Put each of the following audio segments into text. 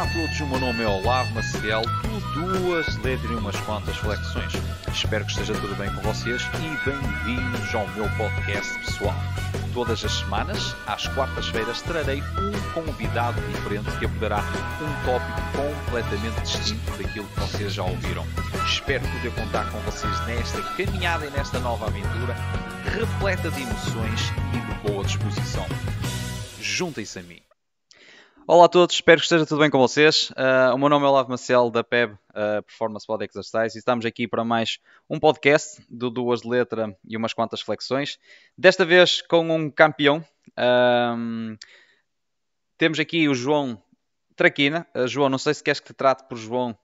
Olá a todos, o meu nome é Olavo Maciel, do Duas Letras e umas quantas flexões. Espero que esteja tudo bem com vocês e bem-vindos ao meu podcast pessoal. Todas as semanas, às quartas-feiras, trarei um convidado diferente que abordará um tópico completamente distinto daquilo que vocês já ouviram. Espero poder contar com vocês nesta caminhada e nesta nova aventura, repleta de emoções e de boa disposição. Juntem-se a mim. Olá a todos, espero que esteja tudo bem com vocês. Uh, o meu nome é Olavo Marcel da PEB uh, Performance Body Exercise e estamos aqui para mais um podcast do Duas de Letra e umas quantas flexões. Desta vez com um campeão. Uh, temos aqui o João Traquina. João, não sei se queres que te trate por João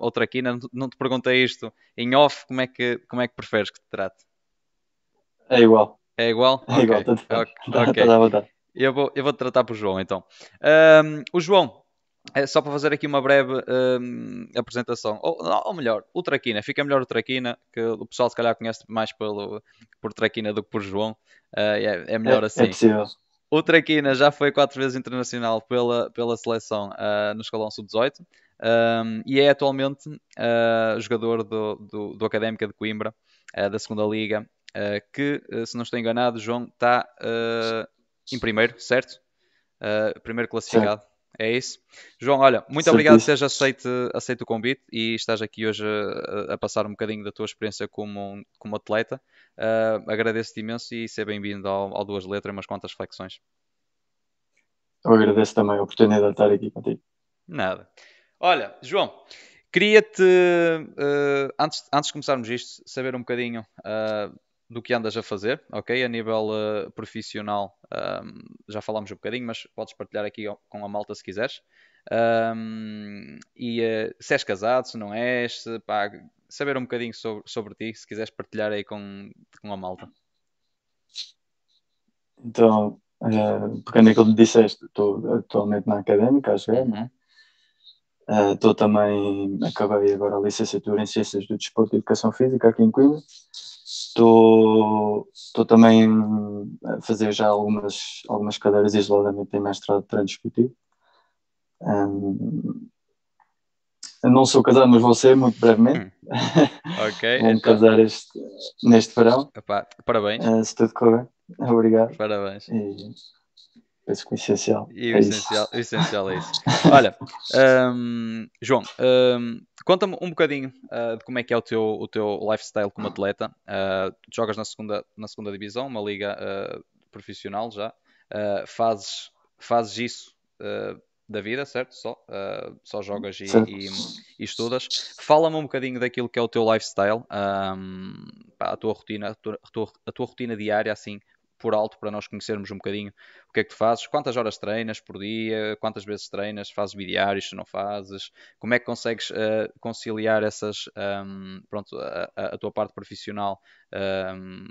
ou Traquina, não te perguntei isto em off, como é que, como é que preferes que te trate? É igual. É igual? É okay. igual, está okay. à vontade. Eu vou, eu vou tratar por João então. Um, o João, é só para fazer aqui uma breve um, apresentação, ou, ou, melhor, o Traquina, fica melhor o Traquina, que o pessoal se calhar conhece mais pelo, por Traquina do que por João, uh, é, é, melhor é, assim. É possível. O Traquina já foi quatro vezes internacional pela, pela seleção uh, no escalão sub-18 um, e é atualmente uh, jogador do, do, do Académica de Coimbra, da segunda Liga, que, se não estou enganado, João está em primeiro, certo? Uh, primeiro classificado. Sim. É isso. João, olha, muito obrigado por teres aceito, aceito o convite e estás aqui hoje a, a, passar um bocadinho da tua experiência como, como atleta. Uh, Agradeço-te imenso e seja bem-vindo ao, ao Duas Letras, umas quantas flexões. Eu agradeço também a oportunidade de estar aqui contigo. Nada. Olha, João, queria-te, uh, antes, antes de começarmos isto, saber um bocadinho uh, do que andas a fazer, ok? A nível uh, profissional, um, já falámos um bocadinho, mas podes partilhar aqui com a malta se quiseres. Um, e uh, se és casado, se não és, se, pá, saber um bocadinho sobre, sobre ti, se quiseres partilhar aí com, com a malta. Então, uh, pegando aquilo que disseste, estou atualmente na académica a jogar, uhum. Estou uh, também, acabei agora a licenciatura em Ciências do Desporto e Educação Física aqui em Coimbra. Estou, estou também a fazer já algumas, algumas cadeiras isoladamente em mestrado desportivo. Um, não sou casado, mas vou ser muito brevemente. Hum. Ok. Vou-me então... casar este, neste verão. Epá, parabéns. Uh, se tudo correr. Obrigado. Parabéns. E penso que o essencial. E o, é essencial, o essencial é isso. Olha, um, João, um, Conta-me um bocadinho uh, de como é que é o teu, o teu lifestyle como atleta. Uh, jogas na segunda, na segunda divisão, uma liga uh, profissional já. fazes, fazes isso da vida, certo? Só, só jogas e, e, e estudas. Fala-me um bocadinho daquilo que é o teu lifestyle, um, a tua rotina, a tua, a tua rotina diária, assim, por alto para nós conhecermos um bocadinho o que é que tu fazes, quantas horas treinas por dia, quantas vezes treinas, fazes bidiários se não fazes, como é que consegues uh, conciliar essas, um, pronto, a, a, tua parte profissional, um,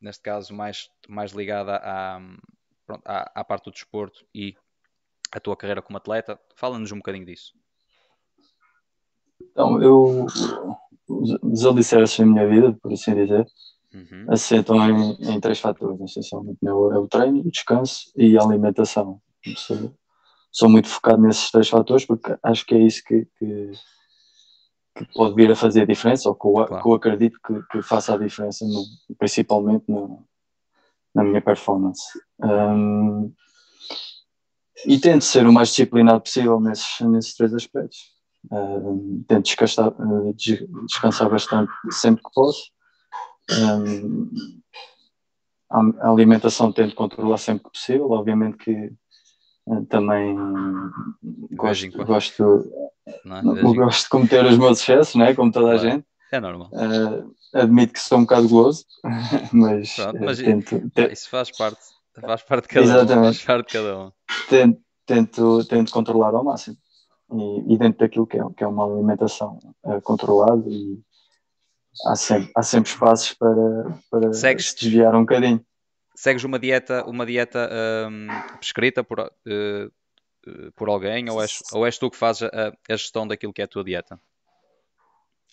neste caso mais, mais ligada à, pronto, à, à parte do desporto e a tua carreira como atleta, fala-nos um bocadinho disso. Então, eu, os alicerces da minha vida, por assim dizer, uhum. assentam em, em, três fatores, essencialmente. Né? É o treino, o descanso e a alimentação. Sou, sou, muito focado nesses três fatores porque acho que é isso que, que, que pode vir a fazer a diferença, ou que eu, claro. que eu acredito que, que, faça a diferença, no, principalmente no, na minha performance. Um, e tento ser o mais disciplinado possível nesses, nesses três aspectos. Um, tento descansar, descansar bastante sempre que posso um, a alimentação tento controlar sempre que possível, obviamente que uh, também gosto, gosto, não, é? gosto de cometer os meus excessos, né? como toda a gente. É normal. Uh, admito que sou um bocado goloso, mas, Pronto, mas uh, tento, tento, Isso faz parte, faz parte de cada Exatamente. um. Faz parte de cada um. Tento, tento, tento controlar ao máximo. E, e, dentro daquilo que é, que é uma alimentação uh, controlada e, há sempre, há sempre espaços para, para se desviar um bocadinho. Segues uma dieta, uma dieta um, prescrita por, uh, por alguém ou és, ou és tu que fazes a, a, gestão daquilo que é a tua dieta?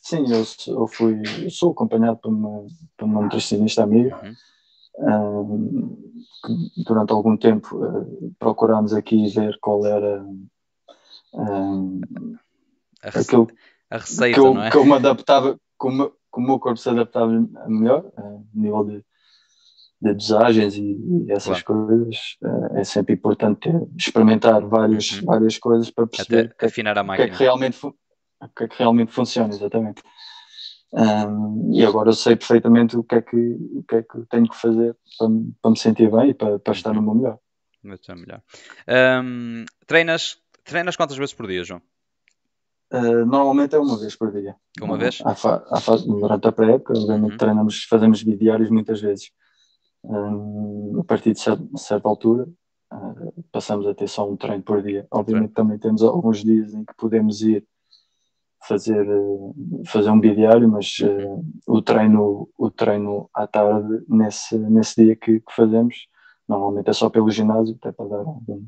Sim, eu, eu fui, eu sou acompanhado por uma, por uma nutricionista amiga. Uhum. Um, durante algum tempo uh, procurámos aqui ver qual era Um, a, rece... aquilo a receita, que eu, é? Que eu me adaptava, como, como o meu corpo se adaptava melhor, a nível de, de dosagens e, e essas claro. coisas, é sempre importante ter, experimentar várias, uhum. várias coisas para perceber Até afinar a máquina. O que é que realmente, o que é que realmente funciona, exatamente. Um, e agora eu sei perfeitamente o que é que, o que, é que tenho que fazer para, para me sentir bem e para, para estar no meu melhor. Muito melhor. Um, treinas, treinas quantas vezes por dia, João? Uh, normalmente é uma vez por dia. Uma vez? À à fa, durante a pré-época, uhum. treinamos, fazemos diários muitas vezes. Um, a partir de certa, certa altura, uh, passamos a ter só um treino por dia. Obviamente, também temos alguns dias em que podemos ir fazer, fazer um bidiário, mas uh, o, treino, o treino à tarde, nesse, nesse dia que, que, fazemos, normalmente é só pelo ginásio, até para dar algum,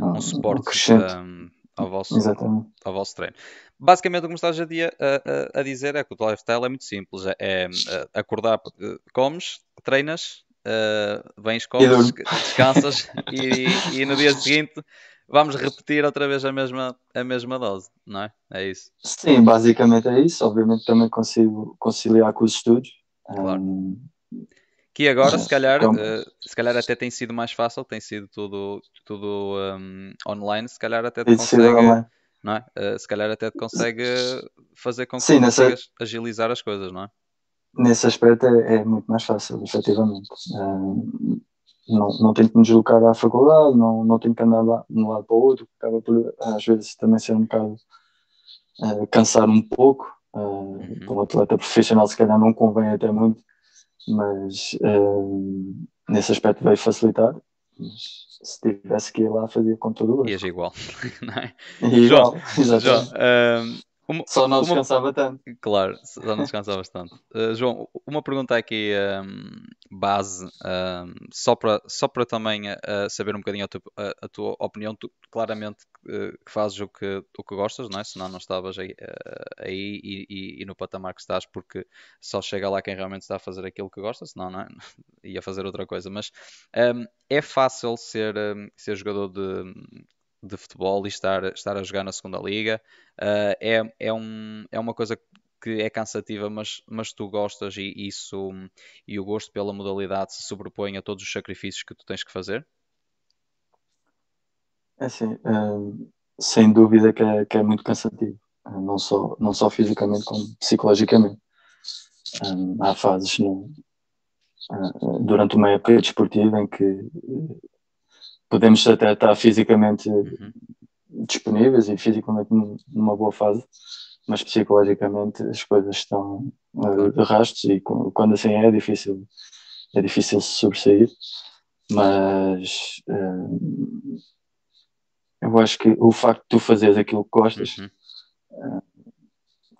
um, um suporte um, ao, vosso, Exatamente. ao vosso treino. Basicamente, o que me estás a, a, a, dizer é que o lifestyle é muito simples: é, é acordar, comes, treinas, uh, vens, comes, descansas e, e no dia seguinte vamos repetir outra vez a mesma, a mesma dose, não é? É isso. Sim, basicamente é isso. Obviamente também consigo conciliar com os estudos. Claro. Um, que agora, se calhar, uh, se calhar até tem sido mais fácil, tem sido tudo, tudo um, online, se calhar até te consegue, não é? Uh, se calhar até te consegue fazer com que Sim, nessa... agilizar as coisas, não é? Nesse aspecto é, é muito mais fácil, efetivamente. Um, não, não tenho que me deslocar à faculdade, não, não tenho que andar de um lado para o outro, acaba por às vezes também ser um bocado uh, cansar um pouco. Uh, uhum. Para um atleta profissional, se calhar não convém até muito, mas uh, nesse aspecto veio facilitar. Mas se tivesse que ir lá, fazia com todo o gosto. Ias igual, não é? Igual, João, João uma, só não descansava uma... tanto. Claro, só não descansava tanto. Uh, João, uma pergunta aqui um, base, um, só, para, só também uh, saber um bocadinho a, tu, a, a tua opinião. Tu claramente uh, fazes o que, o que gostas, não é? senão não estavas aí, aí e, e, e, no patamar que estás, porque só chega lá quem realmente está a fazer aquilo que gosta, senão não é? ia fazer outra coisa. Mas um, é fácil ser, ser jogador de, de futebol e estar, estar a jogar na segunda liga. Uh, é, é, um, é uma coisa que é cansativa, mas, mas tu gostas e isso e o gosto pela modalidade se sobrepõe a todos os sacrifícios que tu tens que fazer? É assim, uh, sem dúvida que é, que é muito cansativo, uh, não, só, não só fisicamente como psicologicamente. Um, há fases no, durante uma época desportiva em que podemos até estar fisicamente uhum. disponíveis e fisicamente numa boa fase, mas psicologicamente as coisas estão uh, de rastros e quando assim é, é difícil é difícil se sobressair mas uh, eu acho que o facto de tu fazeres aquilo que gostas uhum. uh,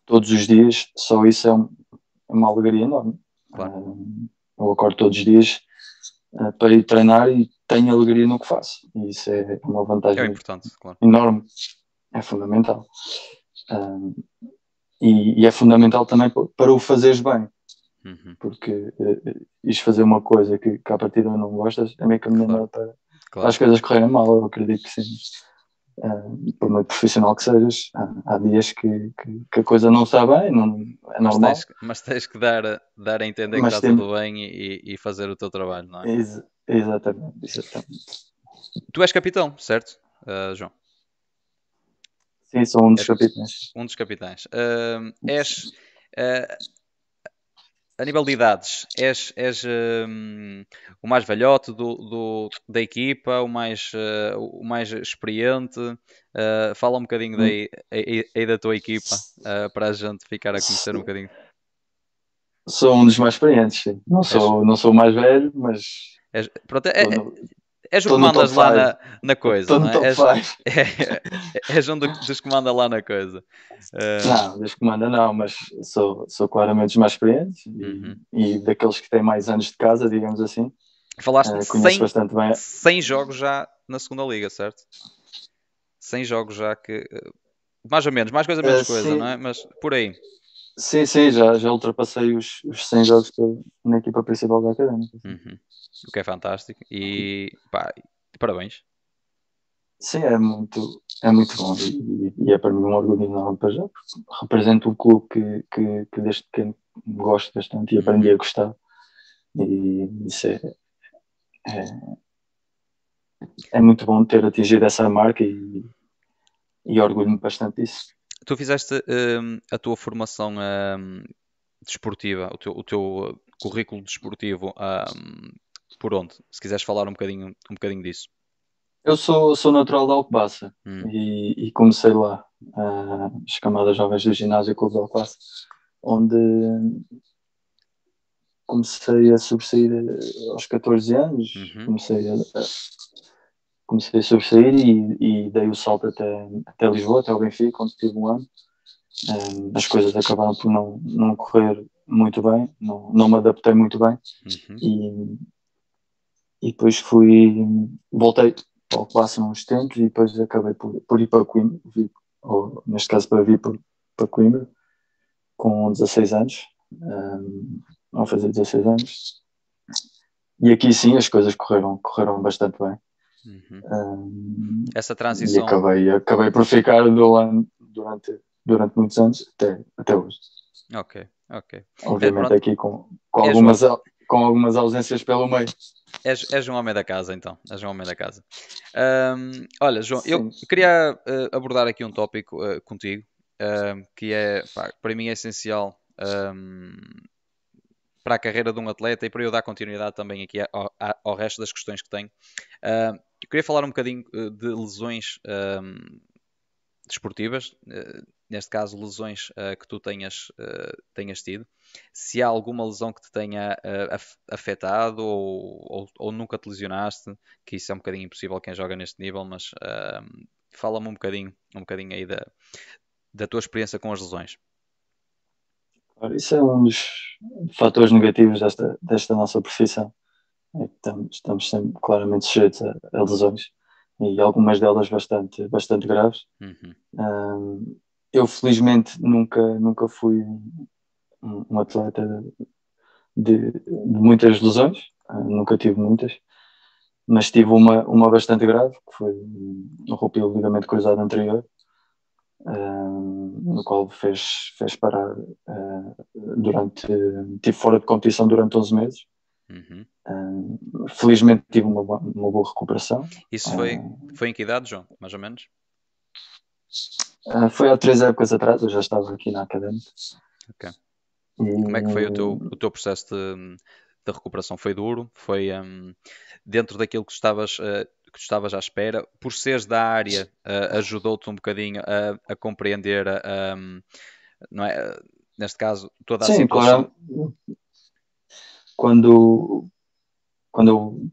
todos os dias, só isso é, um, é uma alegria enorme claro. eu acordo todos os dias para ir treinar e tenho alegria no que faço. E isso é uma vantagem é importante, claro. enorme. É fundamental. E, e, é fundamental também para o fazeres bem. Uhum. Porque uh, ires fazer uma coisa que, que à partida não gostas é meio caminho claro. para, claro. para as coisas correrem mal, eu acredito que sim. Uh, por muito profissional que sejas, há, há dias que, que, que, a coisa não está bem, não, é normal. Mas tens, mas tens que dar, dar a entender mas que está tem... tudo bem e, e, fazer o teu trabalho, não é? Ex exatamente, exatamente. Tu és capitão, certo, uh, João? Sim, sou um dos és capitães. Um dos capitães. Uh, és a nível de idades, és, és um, o mais velhote do, do, da equipa, o mais, uh, o mais experiente. Uh, fala um bocadinho daí, aí, aí da tua equipa uh, para a gente ficar a conhecer um bocadinho. Sou um dos mais experientes, sim. Não sou, és... não sou o mais velho, mas. És, pronto, é, És o que mandas lá na, na coisa, não é? És, é, és um dos que manda lá na coisa. Uh... Não, dos que manda não, mas sou, sou claramente os mais experientes uhum. e, e, daqueles que têm mais anos de casa, digamos assim. Falaste uh, eh, 100, bastante bem. 100 jogos já na segunda liga, certo? 100 jogos já que... Mais ou menos, mais coisa, menos uh, coisa, sim. não é? Mas por aí. Sim, sim, já, já ultrapassei os, os 100 jogos na equipa principal da Académica. Uhum. O que é fantástico. E pá, parabéns. Sim, é muito. é muito bom e, e, é para mim um orgulho enorme para já, porque represento um clube que, que, que desde pequeno gosto bastante e aprendi a gostar e isso é, é, é muito bom ter atingido essa marca e, e orgulho-me bastante disso. Tu fizeste um, a tua formação um, desportiva, o teu, o teu currículo desportivo um, por onde? Se quiseres falar um bocadinho, um bocadinho disso. Eu sou, sou natural de Alcobaça hum. e, e, comecei lá, uh, as camadas jovens do ginásio Clube de Alcobaça, onde comecei a sobressair aos 14 anos, uhum. comecei a, a, comecei a sobressair e, e, dei o salto até, até Lisboa, até o Benfica, onde tive um ano. Um, as coisas acabaram por não, não correr muito bem, não, não me adaptei muito bem uhum. e, e depois fui, voltei ao classe uns tempos e depois acabei por, por ir para Coimbra, vi, ou neste caso para vir por, para Coimbra, com 16 anos, um, vão fazer 16 anos. E aqui sim as coisas correram, correram bastante bem. Uhum. Um, Essa transição. E acabei, acabei por ficar do durante, durante muitos anos até, até hoje. Ok, ok. Obviamente é, aqui com, com, algumas, com algumas ausências pelo meio. És, és um homem da casa, então. És um homem da casa. Um, olha, João, Sim. eu queria uh, abordar aqui um tópico uh, contigo, uh, que é, pá, para mim é essencial um, para a carreira de um atleta e para eu dar continuidade também aqui ao, ao resto das questões que tenho. Eu queria falar um bocadinho de lesões um, desportivas, uh, neste caso lesões uh, que tu tenhas, uh, tenhas tido, se há alguma lesão que te tenha afetado ou, ou, ou, nunca te lesionaste, que isso é um bocadinho impossível quem joga neste nível, mas fala-me um bocadinho, um bocadinho aí da, da tua experiência com as lesões. Isso é um dos fatores negativos desta, desta nossa profissão. Estamos, estamos sempre claramente sujeitos a, a lesões e algumas delas bastante, bastante graves. Uhum. Um, eu felizmente nunca, nunca fui um, um atleta de, de, muitas lesões, uh, nunca tive muitas, mas tive uma, uma bastante grave, que foi um ruptura do ligamento cruzado anterior, uh, no qual fez, fez parar uh, durante, tive fora de competição durante 11 meses. Uhum. Uh, felizmente tive uma, uma boa recuperação. Isso foi, uh, foi em que idade, João? Mais ou menos? Uh, foi há três épocas atrás, eu já estava aqui na académica. Ok. E... Como é que foi o teu, o teu processo de, de recuperação? Foi duro? Foi um, dentro daquilo que estavas, que estavas à espera? Por seres da área, ajudou-te um bocadinho a, a compreender, um, não é? neste caso, toda a Sim, situação? Claro quando, quando,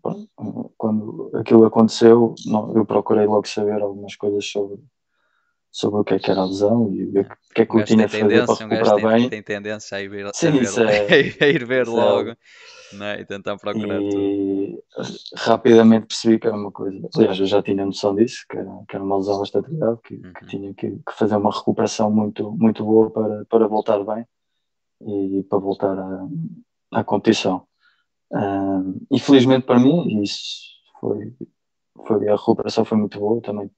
quando aquilo aconteceu, não, eu procurei logo saber algumas coisas sobre, sobre o que é que era a lesão e o que é que eu tinha feito para recuperar um bem. Tem, tendência a ir ver, Sim, a ver, é, a ir ver logo né? e tentar procurar e tudo. rapidamente percebi que era uma coisa, aliás eu já tinha noção disso, que era, que era uma lesão bastante grave, que, uhum. que tinha que, que, fazer uma recuperação muito, muito boa para, para voltar bem e para voltar a, à competição. Infelizmente para mim, isso foi, foi, a recuperação foi muito boa, também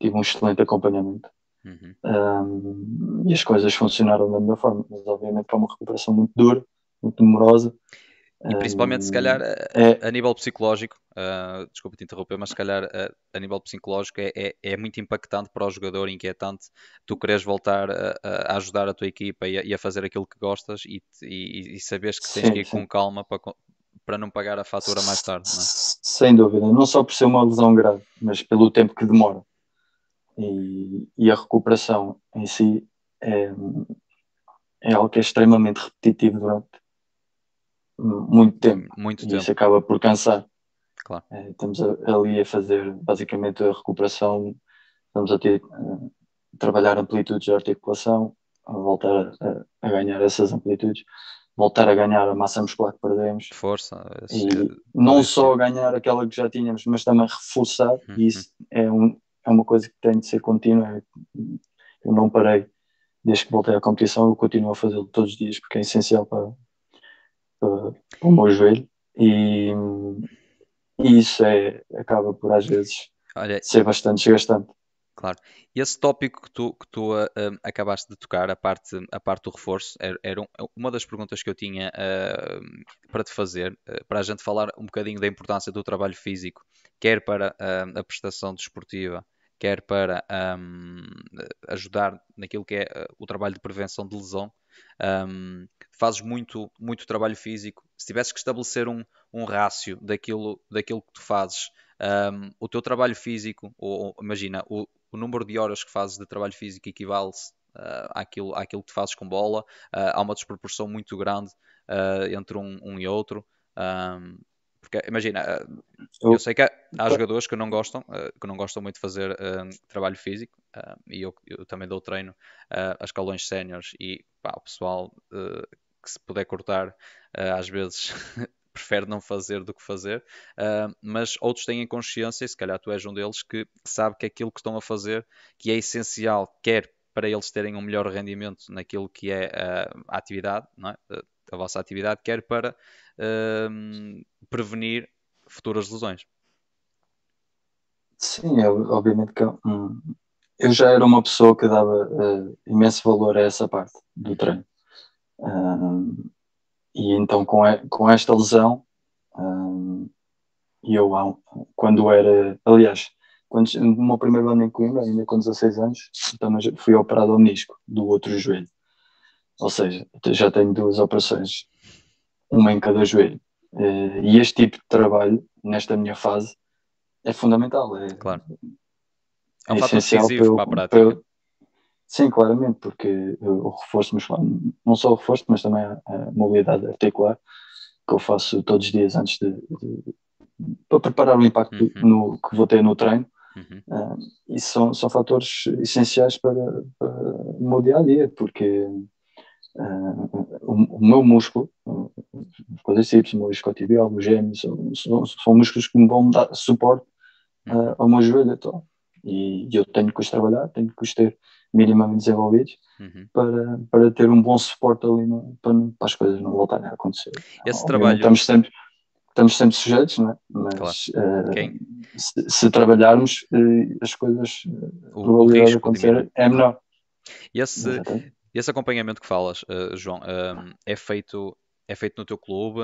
tive um excelente acompanhamento. Uhum. e as coisas funcionaram da melhor forma, mas obviamente foi uma recuperação muito dura, muito demorosa. E principalmente, se calhar, é, a, nível psicológico, uh, desculpa te interromper, mas se calhar a, a nível psicológico é, é, é, muito impactante para o jogador, inquietante, tu queres voltar a, a ajudar a tua equipa e a, e a, fazer aquilo que gostas e, e, e saberes que tens sim, que ir sim. com calma para, para não pagar a fatura mais tarde. Não é? Sem dúvida, não só por ser uma lesão grave, mas pelo tempo que demora. E, e a recuperação em si é, é algo que é extremamente repetitivo durante muito tempo. Muito e tempo. isso acaba por cansar. Claro. É, estamos ali a fazer basicamente a recuperação, estamos a ter a trabalhar amplitudes de articulação, a voltar a, a, ganhar essas amplitudes, voltar a ganhar a massa muscular que perdemos. Força. E não só ganhar aquela que já tínhamos, mas também reforçar, uhum. e isso é, um, é uma coisa que tem de ser contínua. Eu não parei desde que voltei à competição, eu continuo a fazê-lo todos os dias porque é essencial para, para o meu joelho e, e, isso é, acaba por às vezes Olha, ser bastante desgastante. Claro. E esse tópico que tu, que tu uh, acabaste de tocar, a parte, a parte do reforço, era, era uma das perguntas que eu tinha uh, para te fazer, uh, para a gente falar um bocadinho da importância do trabalho físico, quer para a prestação desportiva, quer para um, ajudar naquilo que é o trabalho de prevenção de lesão. Um, fazes muito, muito trabalho físico. Se tivesses que estabelecer um, um rácio daquilo, daquilo que tu fazes, um, o teu trabalho físico, ou, imagina, o, o número de horas que fazes de trabalho físico equivale uh, àquilo, àquilo que tu fazes com bola. Uh, há uma desproporção muito grande uh, entre um, um, e outro. Um, porque imagina, eu sei que há, há jogadores que não gostam, que não gostam muito de fazer trabalho físico, e eu, eu, também dou treino a escalões séniores e pá, o pessoal que se puder cortar às vezes prefere não fazer do que fazer, uh, mas outros têm consciência, e se calhar tu és um deles, que sabe que aquilo que estão a fazer, que é essencial, quer para eles terem um melhor rendimento naquilo que é a atividade, é? a vossa atividade, quer para uh, prevenir futuras lesões. Sim, eu, obviamente que hum, eu já era uma pessoa que dava imenso valor a essa parte do treino. E então, com, a, com esta lesão, um, eu, quando era, aliás, quando, no meu primeiro ano em Coimbra, ainda com 16 anos, também fui operado ao menisco do outro joelho. Ou seja, já tenho duas operações, uma em cada joelho. Eh, e este tipo de trabalho, nesta minha fase, é fundamental. É, claro. É um é fator decisivo para a prática. Para, Sim, claramente, porque o reforço muscular, não só o reforço, mas também a, a mobilidade articular, que eu faço todos os dias antes de, de para preparar o impacto uhum. no, que vou ter no treino. Uhum. Uh, e são, são fatores essenciais para, para o meu dia a dia, porque uh, o, o, meu músculo, os quadríceps, o meu isquiotibial, o gêmeo, são, são, são, músculos que me vão dar suporte uh, ao meu joelho. Então. E, e eu tenho que os trabalhar, tenho que os ter minimamente desenvolvidos uhum. para, para ter um bom suporte ali no, para, para, as coisas não voltarem a acontecer. Esse Obviamente, trabalho. Estamos sempre, estamos sempre sujeitos, não é? mas claro. uh, se, se, trabalharmos, uh, as coisas, o, probabilidade de acontecer é menor. E esse, esse acompanhamento que falas, uh, João, é feito é feito no teu clube?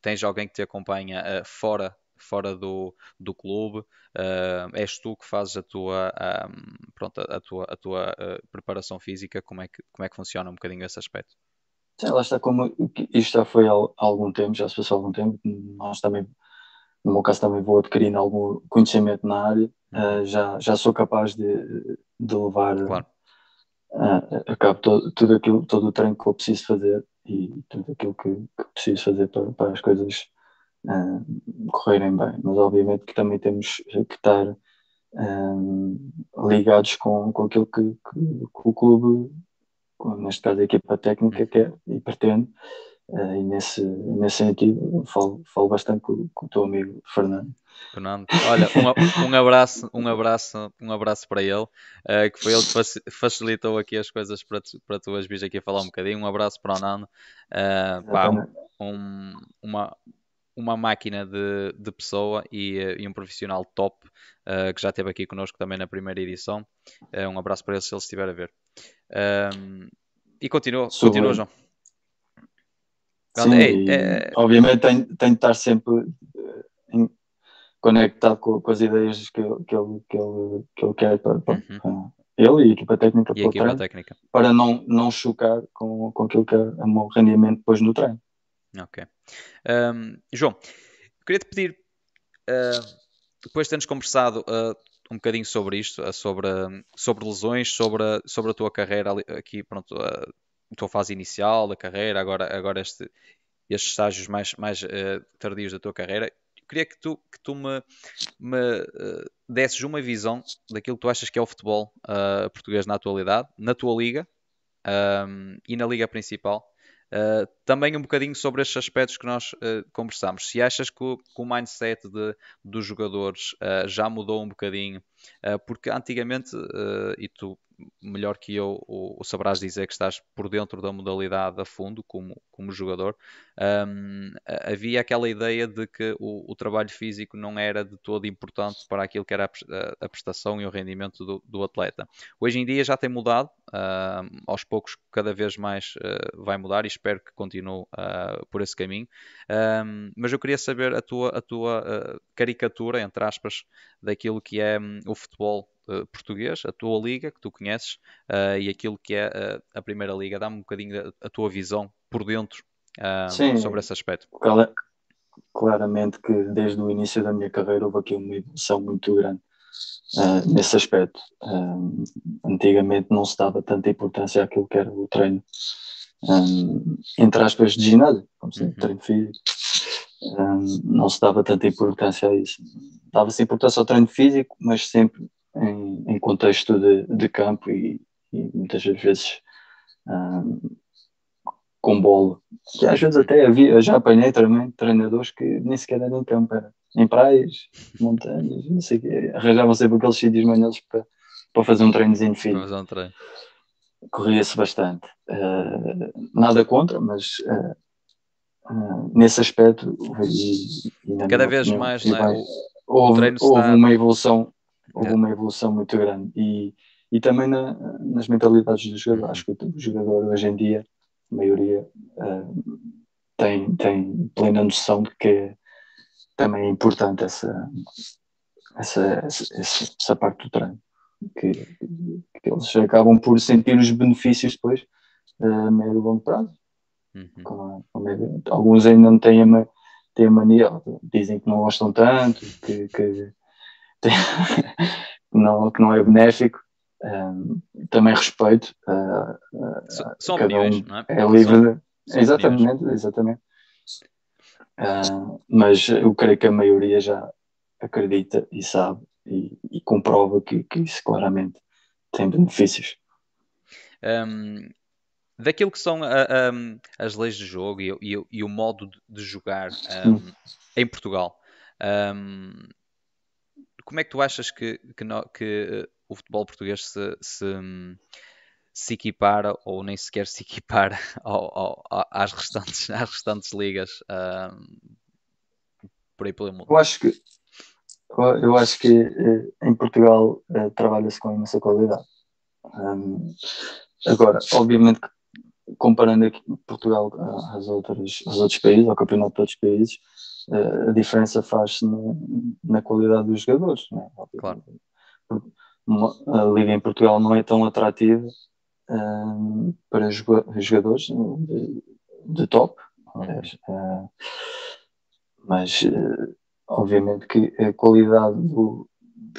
tens alguém que te acompanha fora fora do, do clube, uh, és tu que fazes a tua, um, pronto, a, tua, a tua uh, preparação física, como é, que, como é que funciona um bocadinho esse aspecto? Sim, lá está, como isto já foi há algum tempo, já se passou algum tempo, nós também, no meu caso também vou adquirindo algum conhecimento na área, uh, já, já sou capaz de, de levar claro. a cabo todo, tudo aquilo, todo o treino que eu preciso fazer e tudo aquilo que, que preciso fazer para, para as coisas uh, correrem bem, mas obviamente que também temos que estar um, ligados com, com aquilo que, que, que, o clube, neste caso a equipa técnica, quer e pretende. Uh, e nesse, nesse sentido falo, falo bastante com, com o teu amigo Fernando. Fernando, olha, um, um, abraço, um abraço, um abraço para ele, uh, que foi ele que facilitou aqui as coisas para tu, para tu as aqui a falar um bocadinho. Um abraço para o Nando, uh, pá, um, uma, uma máquina de, de pessoa e, eh, e, um profissional top uh, que já esteve aqui connosco também na primeira edição. Uh, um abraço para ele se ele estiver a ver. Um, e continua, continua, João. Sim, Ei, é... Obviamente tem, tem de estar sempre em, conectado com, com, as ideias que, que, ele, que, ele, que ele quer para, para uhum. ele e a equipa técnica, e a equipa treino, técnica. para não, não chocar com, com aquilo que é o meu rendimento depois no treino. Ok. Um, João, queria te pedir, uh, depois de termos conversado uh, um bocadinho sobre isto, uh, sobre, sobre lesões, sobre, sobre a tua carreira aqui, pronto, a tua fase inicial da carreira, agora, agora este, estes estágios mais, mais tardios da tua carreira, queria que tu, que tu me, me uh, desses uma visão daquilo que tu achas que é o futebol uh, português na atualidade, na tua liga um, e na liga principal. Uh, também um bocadinho sobre estes aspectos que nós uh, conversamos. Se achas que o, que o mindset de, dos jogadores uh, já mudou um bocadinho porque antigamente, uh, e tu melhor que eu o, saberás dizer que estás por dentro da modalidade a fundo como, como jogador, um, havia aquela ideia de que o, o, trabalho físico não era de todo importante para aquilo que era a, prestação e o rendimento do, do, atleta. Hoje em dia já tem mudado, uh, aos poucos cada vez mais uh, vai mudar e espero que continue por esse caminho. Um, mas eu queria saber a tua, a tua caricatura, entre aspas, daquilo que é um, o futebol uh, português, a tua liga que tu conheces uh, e aquilo que é uh, a Primeira Liga. Dá-me um bocadinho a, tua visão por dentro Sim, sobre esse aspecto. Claramente que desde o início da minha carreira houve aqui uma evolução muito grande nesse aspecto. antigamente não se dava tanta importância àquilo que era o treino, um, entre aspas, de ginásio, como se uhum. treino físico. Um, não se dava tanta importância a isso. Dava-se importância ao treino físico, mas sempre em, em contexto de, de campo e, e, muitas vezes um, com bola. Que às vezes até havia, já apanhei também treinadores que nem sequer eram em campo, era em praias, montanhas, não sei o quê. Arranjavam sempre aqueles sítios manhosos para, para fazer um treinozinho fino. Fazer um treino. Corria-se bastante. Uh, nada contra, mas uh, uh, nesse aspecto e, e cada vez mais, é? houve, houve uma evolução houve uma evolução muito grande e, e também na, nas mentalidades dos jogadores. Acho que o jogador hoje em dia, a maioria, uh, tem, tem plena noção de que é também é importante essa, essa, essa, essa parte do treino. Que, que, eles acabam por sentir os benefícios depois a médio e longo prazo. Uhum. Com, com alguns ainda não têm a, têm a mania, dizem que não gostam tanto, que, que que, não, que não é benéfico. Um, também respeito. Uh, uh, São opiniões, um não é? É livre. São, exatamente, opiniões. exatamente. Uh, mas eu creio que a maioria já acredita e sabe e, e comprova que, que, isso claramente tem benefícios. Um, daquilo que são as leis de jogo e, e, e, o modo de jogar hum. em Portugal, como é que tu achas que, que, no, que uh, o futebol português se, se, se, equipara ou nem sequer se equipara ao, ao, às, restantes, às restantes ligas uh, por aí pelo mundo? Eu acho que, eu acho que uh, em Portugal uh, trabalha-se com imensa qualidade. Um, agora, obviamente comparando aqui Portugal às outras, aos outros países, ao campeonato de outros países, a diferença faz-se na, qualidade dos jogadores. Né? Claro. A liga em Portugal não é tão atrativa um, para jogadores de, de top, uh, mas uh, obviamente que a qualidade do,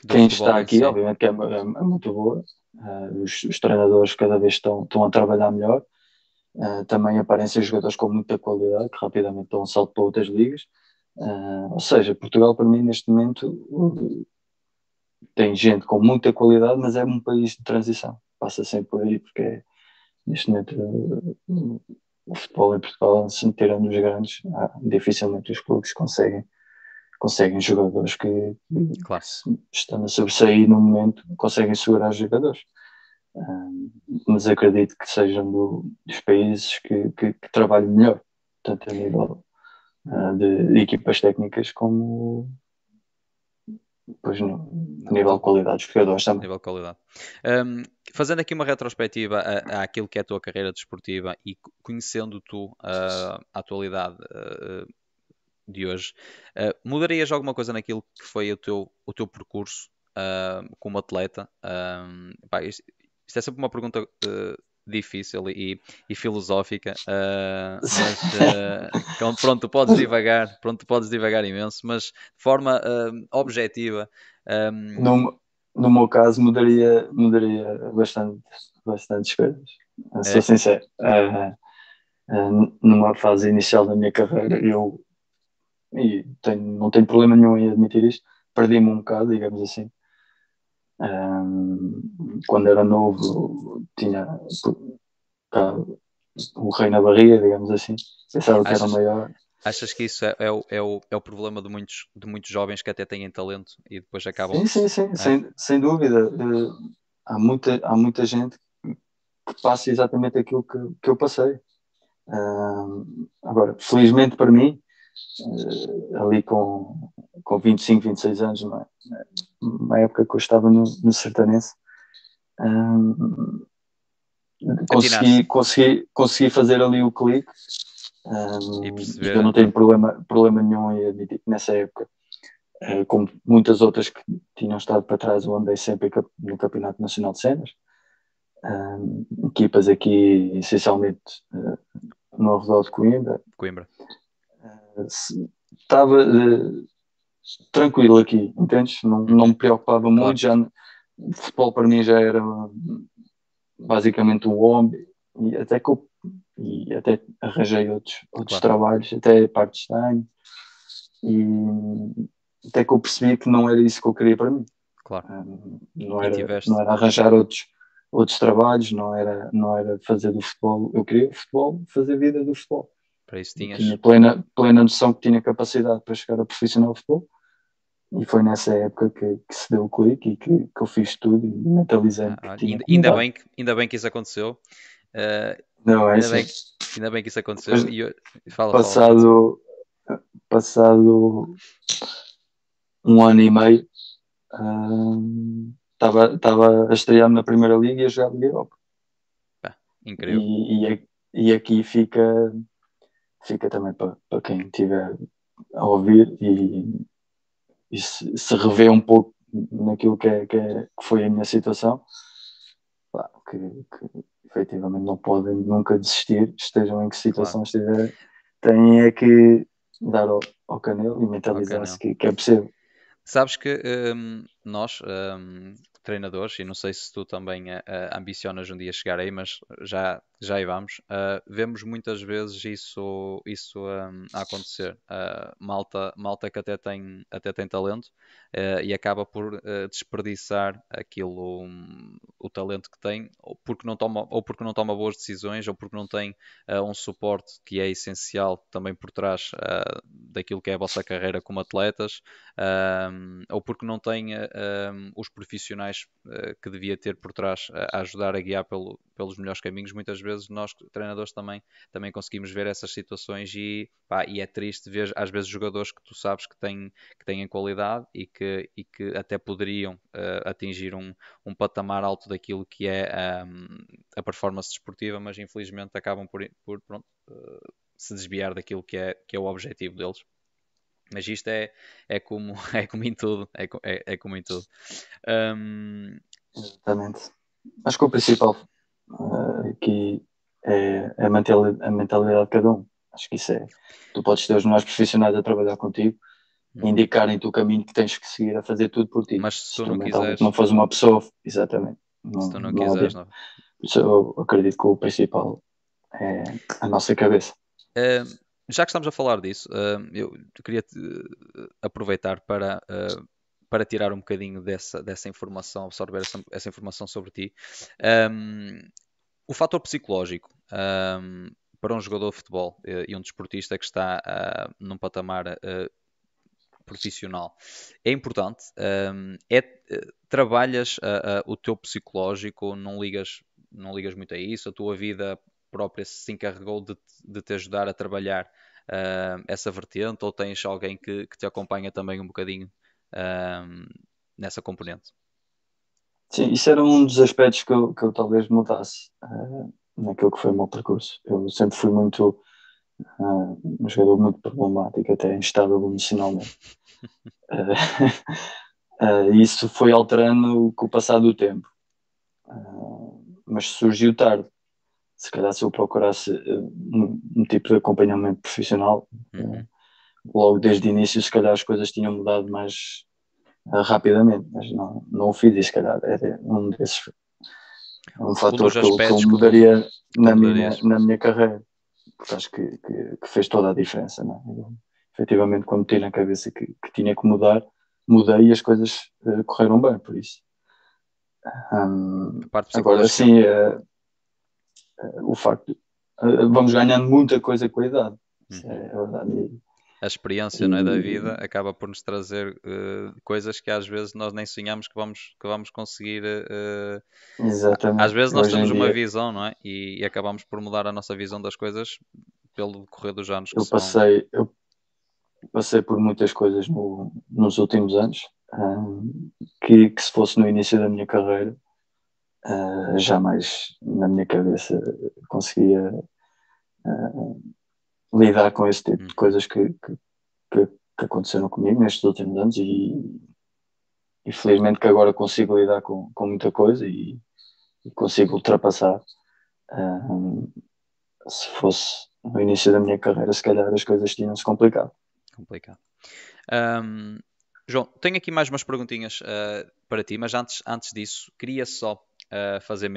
do quem está aqui, sim. obviamente que é, é, é muito boa. Uh, os, os, treinadores cada vez estão, estão a trabalhar melhor. Também aparecem jogadores com muita qualidade que rapidamente dão um salto para outras ligas. Uh, ou seja, Portugal para mim neste momento tem gente com muita qualidade, mas é um país de transição. Passa sempre por aí, porque é, neste momento uh, o futebol em Portugal, se tirando os grandes, uh, dificilmente os clubes conseguem, conseguem jogadores que, claro. estão a sobressair no momento, conseguem segurar os jogadores. Mas acredito que sejam do, dos países que, que, que trabalham melhor, tanto a nível uh, de, de, equipas técnicas como depois no, nível de qualidade dos jogadores também. Nível de qualidade. Um, fazendo aqui uma retrospectiva àquilo que é a tua carreira desportiva e conhecendo tu uh, a atualidade uh, de hoje, mudarias alguma coisa naquilo que foi o teu, o teu percurso como atleta? Pá, isto, é sempre uma pergunta difícil e, e filosófica, uh, mas uh, pronto, podes divagar, pronto, podes divagar imenso, mas de forma uh, objetiva. Um... No, no meu caso mudaria, mudaria bastante, bastantes coisas, é. sou sincero. numa fase inicial da minha carreira, eu e tenho, não tenho problema nenhum em admitir isto, perdi-me um bocado, digamos assim, um, quando era novo, tinha o rei na barriga, digamos assim. Pensava que era o maior. Achas que isso é, é, o, é, o, é o problema de muitos, de muitos jovens que até têm talento e depois acabam. Sim, sim, sim, é? sem, sem dúvida. Uh, há, muita, há muita gente que passa exatamente aquilo que, que eu passei. Uh, agora, felizmente para mim, uh, ali com, com 25, 26 anos, numa, numa época que eu estava no, no Sertanense, uh, consegui, consegui, consegui fazer ali o clique. Um, e eu não tenho problema, problema nenhum em admitir que nessa época, uh, como muitas outras que tinham estado para trás, eu andei sempre no Campeonato Nacional de Cenas. Um, equipas aqui, essencialmente, uh, no redor de Coimbra. Coimbra. Estava uh, tranquilo aqui, entendes? Não, não me preocupava muito. Já, futebol para mim já era basicamente o hobby e até que eu, e até arranjei outros, outros claro. trabalhos, até parte de ano e até que eu percebi que não era isso que eu queria para mim. Claro. Um, não, era, não era arranjar outros, outros trabalhos, não era, não era fazer do futebol. Eu queria futebol, fazer vida do futebol. Para isso tinhas. Tinha plena, plena noção que tinha capacidade para chegar a profissional de futebol. E foi nessa época que, que se deu o clique e que, que eu fiz tudo e mentalizei. Ah, ainda, ainda, bem que, ainda bem que isso aconteceu. Uh, não, é ainda, assim. bem, ainda bem que isso aconteceu. e eu, fala, passado, fala. passado um ano e meio, estava uh, a estrear na Primeira Liga e a jogar Liga Europa. Ah, incrível. E, e, e, aqui fica, fica também para, para quem estiver a ouvir e e se, se revê um pouco naquilo que, é, que, é, que foi a minha situação, pá, que, que, efetivamente não podem nunca desistir, estejam em que situação claro. estiverem, têm é que dar ao, ao canelo e mentalizar-se que, que, é possível. Sabes que um, nós, um, treinadores, e não sei se tu também uh, ambicionas um dia chegar aí, mas já, já aí vamos, uh, vemos muitas vezes isso, isso um, a acontecer. Uh, malta, malta que até tem, até tem talento e acaba por desperdiçar aquilo, um, o talento que tem, ou porque, não toma, ou porque não toma boas decisões, ou porque não tem um suporte que é essencial também por trás daquilo que é a vossa carreira como atletas, ou porque não tem os profissionais uh, que devia ter por trás a, ajudar a guiar pelo, pelos melhores caminhos. Muitas nós, treinadores, também, também conseguimos ver essas situações e, pá, e é triste ver às vezes jogadores que tu sabes que têm, que têm qualidade e que, e que até poderiam uh, atingir um, um patamar alto daquilo que é um, a performance desportiva, mas infelizmente acabam por, por pronto, uh, se desviar daquilo que é, que é o objetivo deles. Mas isto é, é, como, é como em tudo. É, é, é como em tudo. Um... Exatamente. Acho que o principal uh, aqui é, é a, mentalidade, a mentalidade de cada um. Acho que isso é. Tu podes ter os melhores profissionais a trabalhar contigo, uhum. indicarem-te o caminho que tens que seguir a fazer tudo por ti. Mas se tu se não quiseres. não fores uma pessoa, exatamente. Não, se tu não, não quiseres, não. Eu acredito que o principal é a nossa cabeça. Uh, já que estamos a falar disso, eu queria uh, aproveitar para, uh, para tirar um bocadinho dessa, dessa informação, absorver essa, essa informação sobre ti. Um, o fator psicológico um, para um jogador de futebol e um desportista que está num patamar profissional é importante. Um, é, trabalhas o teu psicológico, não ligas, não ligas muito a isso, a tua vida própria se encarregou de, de te ajudar a trabalhar uh, essa vertente ou tens alguém que, que, te acompanha também um bocadinho uh, nessa componente? Sim, isso era um dos aspectos que eu, que eu talvez mudasse uh, naquilo que foi o meu percurso. Eu sempre fui muito uh, um jogador muito problemático, até instável emocionalmente. uh, isso foi alterando com o passar do tempo. mas surgiu tarde se calhar se eu procurasse um, um tipo de acompanhamento profissional, uhum. Logo desde o início, se calhar as coisas tinham mudado mais uh, rapidamente, mas não, não o fiz e se calhar era um desses um fator que eu, que eu mudaria que na, minha, na minha carreira, porque acho que, que, que fez toda a diferença. Não é? eu, efetivamente, quando meti na cabeça que, que tinha que mudar, mudei e as coisas uh, correram bem, por isso. Um, agora sim, uh, o facto, uh, vamos ganhando muita coisa com a idade. Isso é verdade a experiência não é, da vida acaba por nos trazer uh, coisas que às vezes nós nem sonhamos que vamos, que vamos conseguir. Uh, Exatamente. Às vezes nós Hoje temos uma visão, não é? E, e, acabamos por mudar a nossa visão das coisas pelo decorrer dos anos. eu passei, são... eu passei por muitas coisas no, nos últimos anos um, que, que, se fosse no início da minha carreira uh, jamais na minha cabeça conseguia uh, lidar com esse tipo de hum. coisas que, que, que, que aconteceram comigo nestes últimos anos e, e felizmente que agora consigo lidar com, com muita coisa e, e consigo ultrapassar. Um, se fosse no início da minha carreira, se calhar as coisas tinham-se complicado. Complicado. Um, João, tenho aqui mais umas perguntinhas uh, para ti, mas antes, antes disso, queria só uh, fazer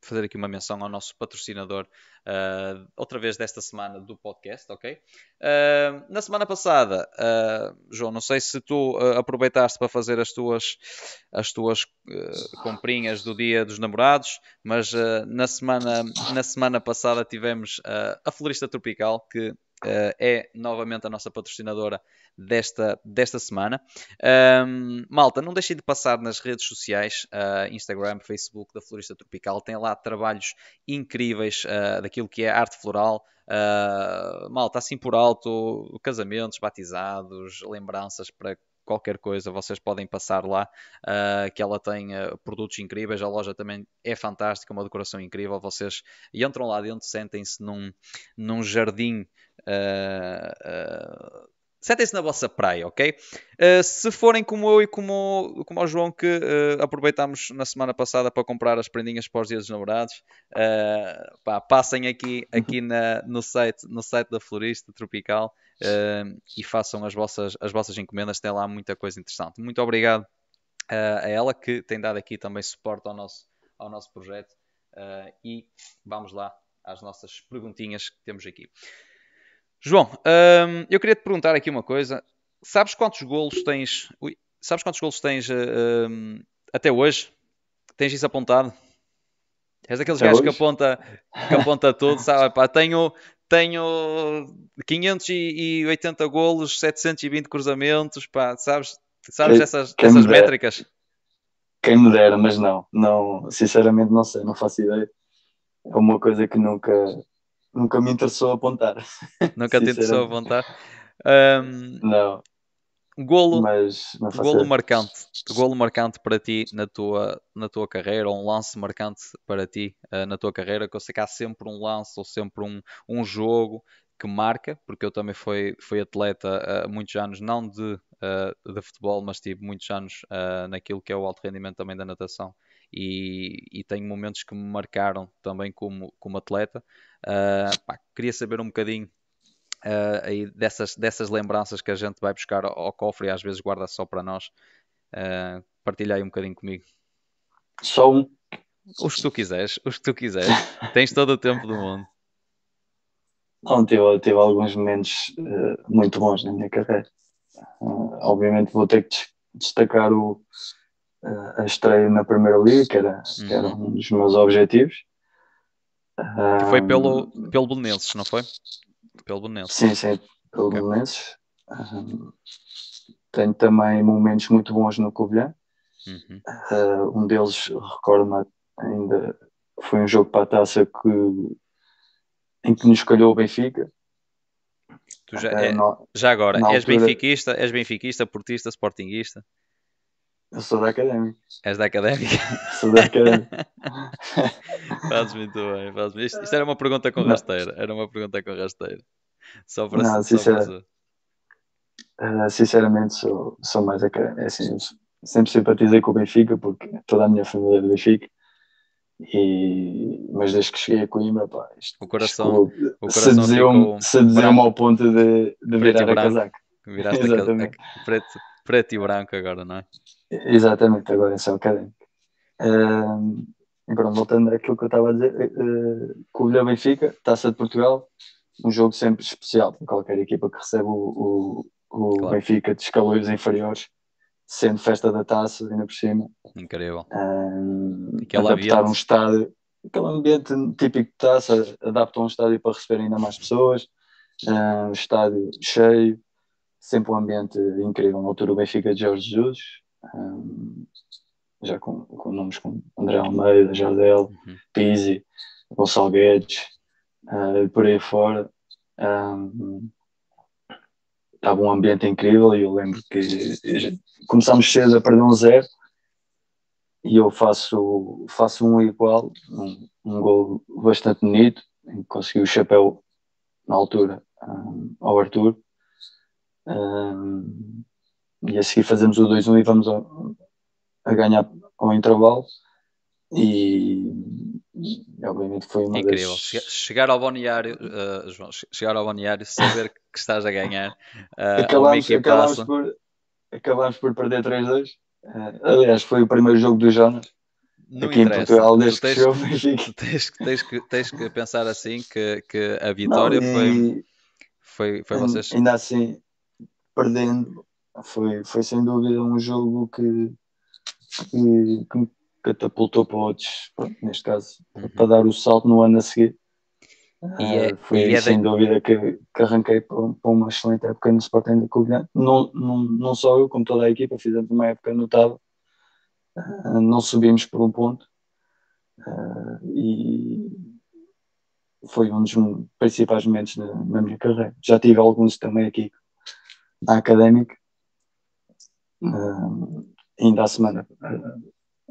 fazer aqui uma menção ao nosso patrocinador, uh, outra vez desta semana do podcast, ok? Uh, na semana passada, uh, João, não sei se tu aproveitaste para fazer as tuas, as tuas comprinhas do Dia dos Namorados, mas na, semana, na semana passada tivemos a Florista Tropical, que é novamente a nossa patrocinadora desta, desta semana. Um, malta, não deixem de passar nas redes sociais, uh, Instagram, Facebook da Florista Tropical, tem lá trabalhos incríveis uh, daquilo que é arte floral. Uh, malta, assim por alto, casamentos, batizados, lembranças para qualquer coisa, vocês podem passar lá, uh, que ela tem uh, produtos incríveis, a loja também é fantástica, uma decoração incrível, vocês entram lá dentro, sentem-se num, num jardim uh, sentem-se na vossa praia, ok? Uh, se forem como eu e como, como o João, que uh, aproveitámos na semana passada para comprar as prendinhas para os dias dos namorados, uh, pá, passem aqui, aqui na, no, site, no site da Florista Tropical e façam as vossas, as vossas encomendas, tem lá muita coisa interessante. Muito obrigado a ela que tem dado aqui também suporte ao nosso, ao nosso projeto e vamos lá às nossas perguntinhas que temos aqui. João, hum, eu queria te perguntar aqui uma coisa. Sabes quantos golos tens? Ui, sabes quantos golos tens hum, até hoje? Tens isso apontado? És daqueles gajos que aponta, que aponta tudo, sabe? Pá, tenho, tenho 580 golos, 720 cruzamentos, pá, sabes? Sabes essas, essas métricas? Quem me dera, mas não, não, sinceramente não sei, não faço ideia. É uma coisa que nunca, Nunca me interessou apontar. Nunca te interessou apontar? Um, não. Golo, mas, mas golo marcante, golo marcante para ti na tua, na tua carreira, ou um lance marcante para ti uh, na tua carreira, que eu sei que há sempre um lance ou sempre um, um jogo que marca, porque eu também fui, fui atleta há uh, muitos anos, não de, uh, de futebol, mas tive muitos anos uh, naquilo que é o alto rendimento também da natação e, e tenho momentos que me marcaram também como, como atleta. Uh, pá, queria saber um bocadinho uh, dessas, dessas lembranças que a gente vai buscar ao, ao cofre e às vezes guarda só para nós. Uh, partilha aí um bocadinho comigo. Só um. Os que tu quiseres, os que tu quiseres. Tens todo o tempo do mundo. Não, tive, tive alguns momentos uh, muito bons na minha carreira. Uh, obviamente vou ter que destacar o, a estreia na Primeira Liga, que era, uhum. que era uhum. um dos meus objetivos. Que foi pelo, pelo Belenenses, não foi? Pelo Belenenses. Sim, sim, pelo okay. Belenenses. Um, tenho também momentos muito bons no Covilhã. Uhum. Uh, um deles, recordo-me ainda, foi um jogo para a taça que, em que nos calhou o Benfica. Tu já, é, no, já agora, és altura... benfiquista, és benfiquista, portista, sportinguista? Eu sou da académica. És da académica? Sou da académica. fazes muito bem, fazes isto, isto, era uma pergunta com rasteira. Era uma pergunta com rasteira. Só para Não, sincer... só para... Uh, sinceramente, sou, sou mais académico. É assim, sempre simpatizei com o Benfica, porque toda a minha família é do Benfica. E... Mas desde que cheguei a Coimbra, pá, isto, o coração, isto, o coração seduziu-me seduziu ao ponto de, de virar a casaca. Viraste Exatamente. a, preto, preto e branco agora, não é? Exatamente, agora é só académico. Uh, pronto, voltando àquilo que eu estava a dizer, uh, Covilhã Benfica, Taça de Portugal, um jogo sempre especial para qualquer equipa que recebe o, o, o claro. Benfica de escalões inferiores, sendo festa da taça, ainda por cima. Incrível. Aquela adaptar ambiente. um estádio, aquele ambiente típico de taça, adaptam um estádio para receber ainda mais pessoas. um estádio cheio, sempre um ambiente incrível. Na altura o Benfica de Jorge Jesus, um, já com, com nomes como André Almeida, Jardel, uhum. Pizzi, Gonçalo Guedes, uh, por aí fora. Um, estava um ambiente incrível e eu lembro que começámos cedo a perder um zero e eu faço, faço um igual, um, um gol bastante bonito, em que consegui o chapéu na altura um, ao Arthur. Um, e a seguir fazemos o 2-1 e vamos a, a, ganhar ao intervalo. E, e obviamente foi uma Incrível. Das... Chegar ao balneário, uh, João, chegar ao balneário, saber que estás a ganhar. Uh, acabámos, acabámos, por, acabámos por perder 3-2 Uh, aliás, foi o primeiro jogo do Jonas. Não aqui interessa. em Portugal, desde tens, que chegou tens, tens, que, tens que pensar assim que, que a vitória Não, foi, foi, foi vocês. Ainda assim, perdendo, foi, foi sem dúvida um jogo que, que, que me catapultou para outros, neste caso, uhum. para dar o salto no ano a seguir. E é, uh, foi e é sem dúvida que, que arranquei para, para, uma excelente época no Sporting de Covilhã. Não, não, não só eu, como toda a equipa, fizemos uma época notável. Uh, não subimos por um ponto. Uh, e foi um dos principais momentos na, na, minha carreira. Já tive alguns também aqui na académica. Ainda a semana,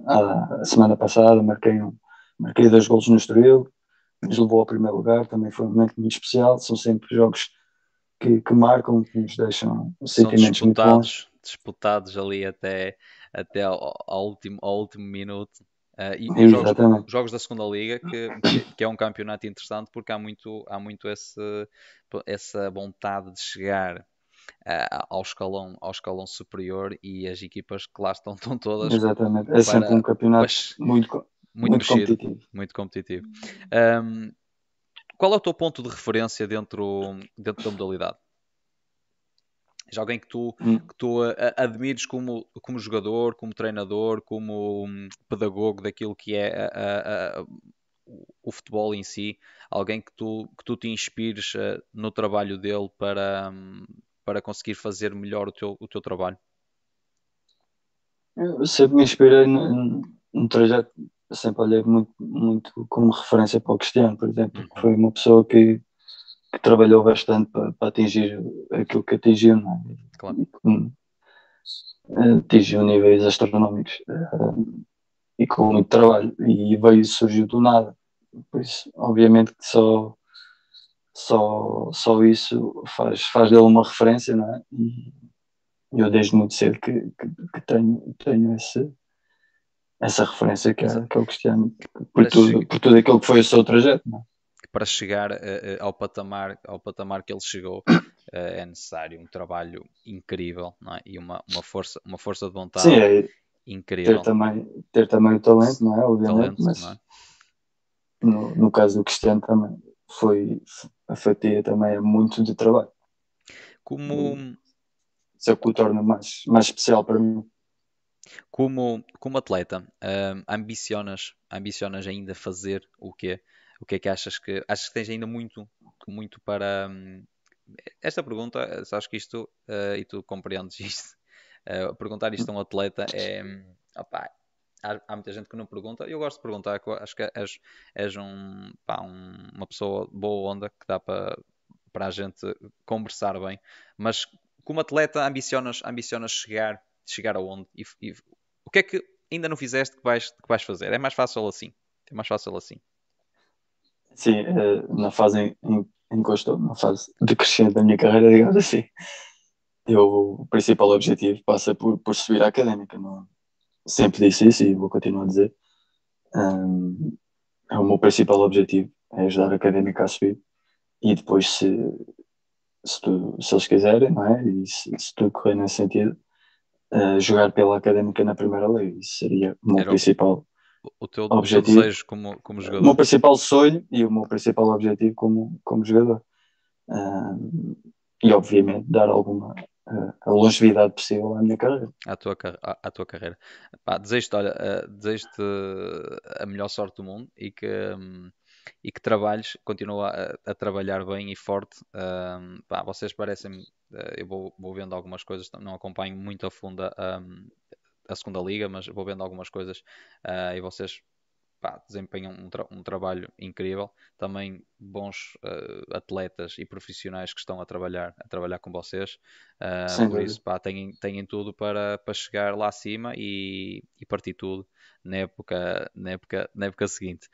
a, a semana passada marquei, um, marquei dois golos no Estoril nos levou ao primeiro lugar, também foi um momento muito especial. São sempre jogos que, que marcam, que nos deixam sentimentos muito bons. Disputados ali até, até ao, ao último, ao último minuto. Uh, e, e jogos, jogos, da segunda liga que, que, é um campeonato interessante porque há muito há muito esse, essa vontade de chegar uh, ao escalão ao escalão superior e as equipas que lá estão estão todas exatamente é para, sempre um campeonato muito muito, muito competitivo. Muito competitivo. Um, qual é o teu ponto de referência dentro, dentro da modalidade? Já alguém que tu, hum. que tu admires como, como jogador, como treinador, como um, pedagogo daquilo que é a, a, a, o futebol em si? Alguém que tu, que tu te inspires uh, no trabalho dele para, um, para conseguir fazer melhor o teu, o teu trabalho? Eu sempre me inspirei no, trajeto sempre olhei muito, muito como referência para o Cristiano, por exemplo, que foi uma pessoa que, que trabalhou bastante para, para, atingir aquilo que atingiu, não é? Claro. atingiu níveis astronómicos eh, e com muito trabalho e veio surgiu do nada. Por isso, obviamente que só só, só isso faz, faz dele uma referência, não é? E eu desde muito cedo que, que, que tenho, tenho esse, essa referência que é, que é o Cristiano, por tudo, por tudo aquilo que foi o seu trajeto. Não? É? Para chegar uh, ao, patamar, ao patamar que ele chegou, uh, é necessário um trabalho incrível é? e uma, uma, força, uma força de vontade Sim, é, incrível. Ter também, ter também o talento, não é? Obviamente, talento, mas é? No, no caso do Cristiano também foi a fatia também é muito de trabalho. Como. Isso é o que o torna mais, mais especial para mim. Como, como atleta, uh, ambicionas, ambicionas ainda fazer o quê? O que é que achas que achas que tens ainda muito, muito para um, esta pergunta, acho que isto uh, e tu compreendes isto. Uh, perguntar isto a um atleta é opa, há, há, muita gente que não pergunta. Eu gosto de perguntar, acho que és, és um, pá, um, uma pessoa boa onda que dá para, para a gente conversar bem. Mas como atleta ambicionas, ambicionas chegar chegar aonde e, e, o que é que ainda não fizeste que vais, que vais fazer? É mais fácil assim. É mais fácil assim. Sim, eh, na fase em, em, que eu estou, na fase de da minha carreira, digamos assim, eu, o principal objetivo passa por, por subir a académica. Não? Sempre disse isso e vou continuar a dizer. Um, é o meu principal objetivo, é ajudar a académica a subir. E depois, se, se, tu, se eles quiserem, não é? E se, se tudo correr nesse sentido, uh, jogar pela Académica na Primeira Liga. Isso seria o meu Era principal o, o teu objetivo. desejo como, como jogador. O meu principal sonho e o meu principal objetivo como, como jogador. Uh, e obviamente dar alguma a longevidade possível à minha carreira. À tua, à, à tua carreira. Desejo-te, olha, uh, desejo-te a melhor sorte do mundo e que, um, e que trabalhes, continua a, a trabalhar bem e forte. Um, pá, vocês parecem, uh, eu vou, vou, vendo algumas coisas, não acompanho muito a fundo um, a segunda liga, mas vou vendo algumas coisas uh, e vocês pá, desempenham um, tra um, trabalho incrível. Também bons uh, atletas e profissionais que estão a trabalhar, a trabalhar com vocês. Uh, por isso, pá, têm, têm tudo para, para chegar lá acima e, e partir tudo na época, na época, na época seguinte.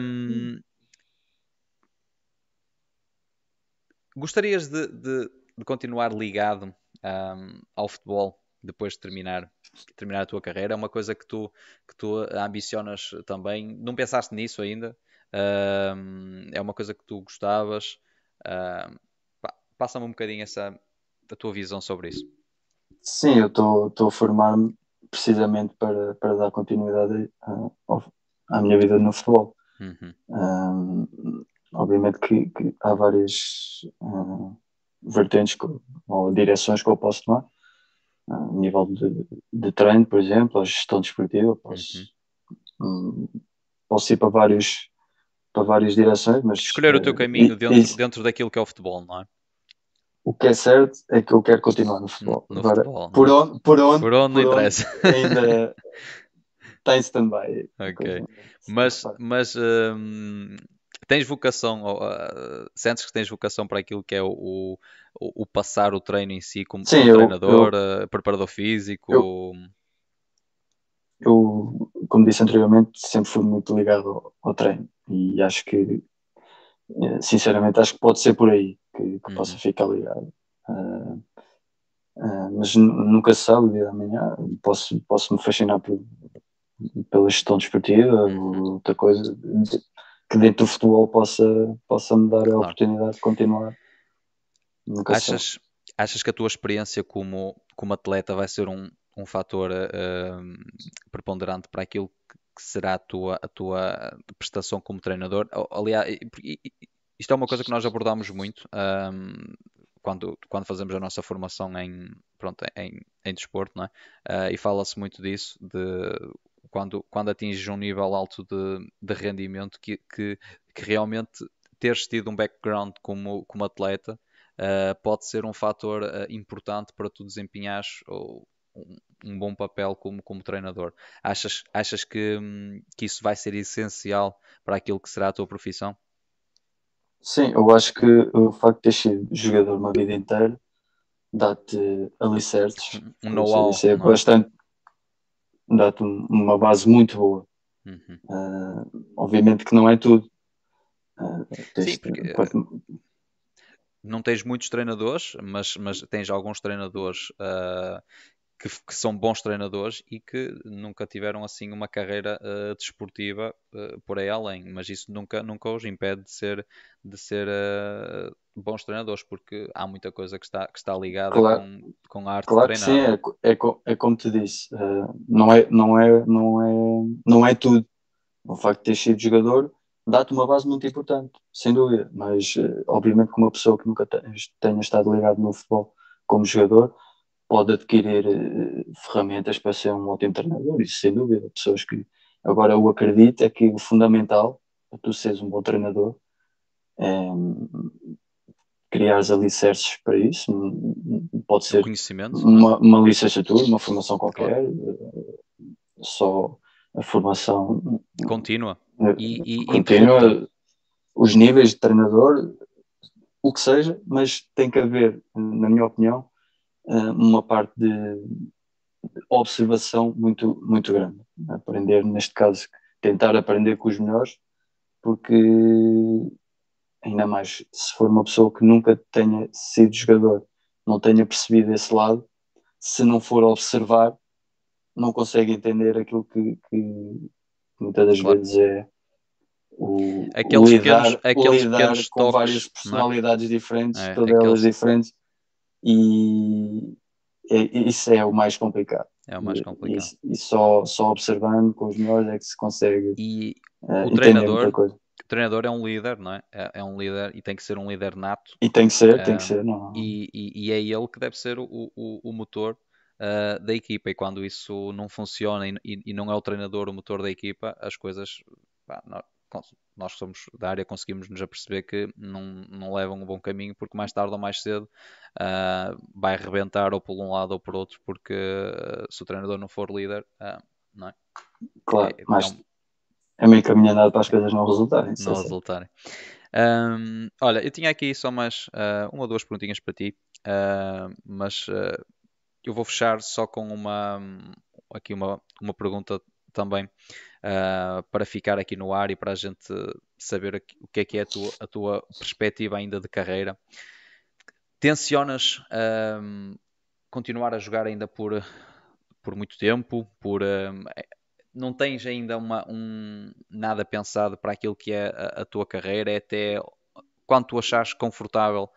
Um, gostarias de, de, de, continuar ligado um, ao futebol depois de terminar, terminar a tua carreira? É uma coisa que tu, que tu ambicionas também? Não pensaste nisso ainda? Um, é uma coisa que tu gostavas? Um, Passa-me um bocadinho essa, a tua visão sobre isso. Sim, eu estou a formar-me precisamente para, para dar continuidade à, à minha vida no futebol. Uhum. Um, obviamente que, que, há várias uh, vertentes ou direções que eu posso tomar a nível de, de treino, por exemplo, a gestão desportiva, posso, uhum. um, posso ir para, vários, para várias direções, mas escolher o teu caminho dentro, dentro daquilo que é o futebol, não é? O que é certo é que eu quero continuar no futebol. No Agora, futebol, por, onde, por onde? Por onde, por não interessa. Ainda está em stand-by. Ok. Mas, mas um, tens vocação, uh, sentes que tens vocação para aquilo que é o, o, o passar o treino em si como, Sim, como eu, treinador, eu, uh, preparador físico? Eu, eu, como disse anteriormente, sempre fui muito ligado ao, ao treino e acho que, eh, sinceramente, acho que pode ser por aí que, que uhum. possa ficar ligado. Uh, uh, mas nunca se sabe o dia da manhã. Posso, posso me fascinar por, pela gestão desportiva, uhum. outra coisa que dentro do futebol possa, possa me dar a claro. oportunidade de continuar. Nunca achas, achas que a tua experiência como, como atleta vai ser um, um fator uh, preponderante para aquilo que será a tua, a tua prestação como treinador? Aliás, isto é uma coisa que nós abordamos muito um, quando, quando fazemos a nossa formação em, pronto, em, em desporto, não é? Uh, e fala-se muito disso, de quando, quando atinges um nível alto de, de rendimento, que, que, que realmente teres tido um background como, como atleta uh, pode ser um fator uh, importante para tu desempenhares um, um, bom papel como, como treinador. Achas, achas que, hum, que isso vai ser essencial para aquilo que será a tua profissão? Sim, eu acho que o facto de ter sido jogador uma vida inteira dá-te alicerces. Um know-how. É bastante. Dá-te uma base muito boa. Uhum. Uh, obviamente que não é tudo. Uh, Sim, porque, pode... não tens muitos treinadores, mas, mas tens alguns treinadores uh, que, que, são bons treinadores e que nunca tiveram assim uma carreira desportiva por aí além, mas isso nunca, nunca os impede de ser, de ser bons treinadores, porque há muita coisa que está, que está ligada claro, com, com a arte claro de treinar. Sim, é, é, é como te disse, não, é, não, é, não, é, não é tudo. O facto de ter sido jogador dá-te uma base muito importante, sem dúvida, mas obviamente que uma pessoa que nunca tenha estado ligado no futebol como jogador pode adquirir uh, ferramentas para ser um ótimo treinador, isso sem dúvida. Pessoas que. Agora, eu acredito é que o fundamental para tu seres um bom treinador é criar alicerces para isso. Pode ser uma, uma licenciatura, uma formação qualquer, eh, só a formação contínua. Eh, e, e, contínua, os níveis de treinador, o que seja, mas tem que haver, na minha opinião, eh, uma parte de observação muito, muito grande. Aprender, neste caso, tentar aprender com os melhores, porque ainda mais se for uma pessoa que nunca tenha sido jogador, não tenha percebido esse lado, se não for observar, não consegue entender aquilo que, que muitas das claro. vezes é o, aqueles lidar, pequenos, aqueles lidar pequenos com toques, várias é? personalidades é? diferentes, é, todas aqueles... elas diferentes, e é, isso é o mais complicado. É o mais complicado. E, e, só, só observando com os melhores é que se consegue. E uh, o treinador, o treinador é um líder, não é? é? é? um líder e tem que ser um líder nato. E tem que ser, tem que ser, não. E, e, e, é ele que deve ser o, o, o motor uh, da equipa. E quando isso não funciona e, e, não é o treinador o motor da equipa, as coisas pá, não, nós que somos da área conseguimos nos aperceber que não, não levam um bom caminho porque mais tarde ou mais cedo uh, vai arrebentar ou por um lado ou por outro porque se o treinador não for líder, não é? Claro, é, mas é, meio caminhado para as coisas não resultarem. Não resultarem. Um, olha, eu tinha aqui só mais uma ou duas perguntinhas para ti, mas eu vou fechar só com uma aqui uma, uma pergunta também uh, para ficar aqui no ar e para a gente saber o que é que é a tua, a tua perspectiva ainda de carreira. Tencionas uh, continuar a jogar ainda por, por muito tempo? Por, uh, não tens ainda uma, um, nada pensado para aquilo que é a, a tua carreira? É até quando tu achares confortável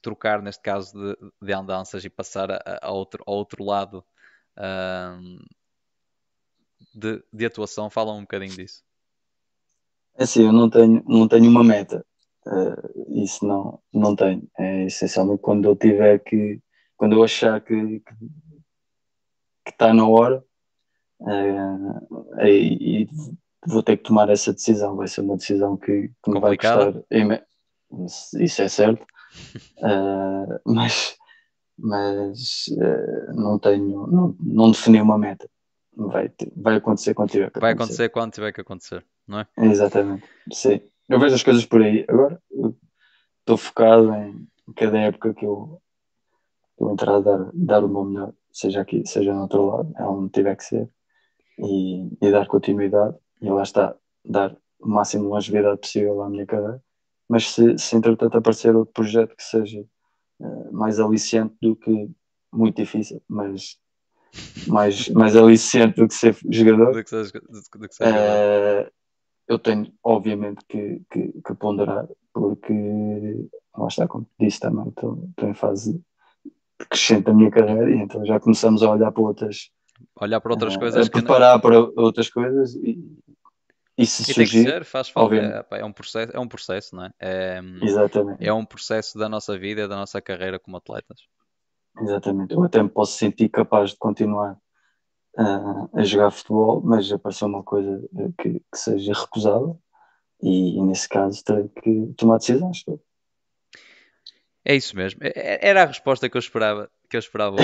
trocar, neste caso, de, de andanças e passar a, a outro, a outro lado de, de atuação. Fala um bocadinho disso. É assim, eu não tenho, não tenho uma meta. Uh, isso não, não tenho. É essencialmente quando eu tiver que, quando eu achar que está na hora, uh, aí vou ter que tomar essa decisão. Vai ser uma decisão que, que me vai custar. Isso é certo. Uh, mas mas uh, não tenho, não, não defini uma meta. Vai, vai acontecer quando tiver que Vai acontecer. quando tiver que acontecer, não é? Exatamente, sim. Eu vejo as coisas por aí. Agora estou focado em cada época que eu, eu entrar a dar, dar o meu melhor, seja aqui, seja no outro lado, é onde tiver que ser, e, e dar continuidade. E lá está, dar o máximo de longevidade possível à minha carreira. Mas se, se entretanto aparecer outro projeto que seja uh, mais aliciante do que muito difícil, mas mais, mais aliciante do que ser jogador. Do que ser, do que ser uh, eu tenho, obviamente, que, que, que, ponderar, porque lá está, como disse também, estou, estou em fase crescente da minha carreira e então já começamos a olhar para outras olhar para outras uh, coisas a preparar não... para outras coisas e, e se e surgir, tem que ser, faz falta. É, é, um processo, é um processo, não é? é? Exatamente. É um processo da nossa vida, da nossa carreira como atletas. Exatamente. Eu até me posso sentir capaz de continuar uh, a jogar futebol, mas apareceu uma coisa que, que seja recusável e, e, nesse caso terei que tomar decisões. É isso mesmo. É, é, era a resposta que eu esperava que eu esperava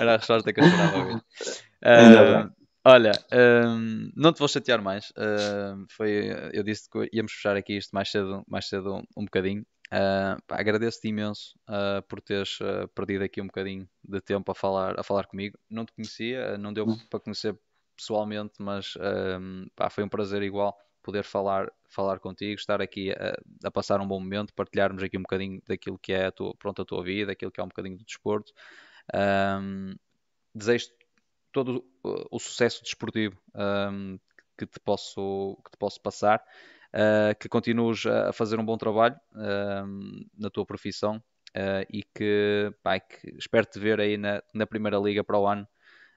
Era a resposta que eu esperava ouvir. Uh, Olha, um, não te vou chatear mais. Uh, foi, eu disse que íamos fechar aqui isto mais cedo, mais cedo um, um bocadinho. Agradeço-te imenso por teres perdido aqui um bocadinho de tempo a falar, a falar comigo. Não te conhecia, não deu hum. para conhecer pessoalmente, mas pá, foi um prazer igual poder falar, falar contigo, estar aqui a, a, passar um bom momento, partilharmos aqui um bocadinho daquilo que é a tua, pronto, a tua vida, aquilo que é um bocadinho do desporto. Um, desejo todo o sucesso desportivo um, que, te posso, que te posso passar, uh, que continues a fazer um bom trabalho na tua profissão uh, e que, que espero te ver aí na, na Primeira Liga para o ano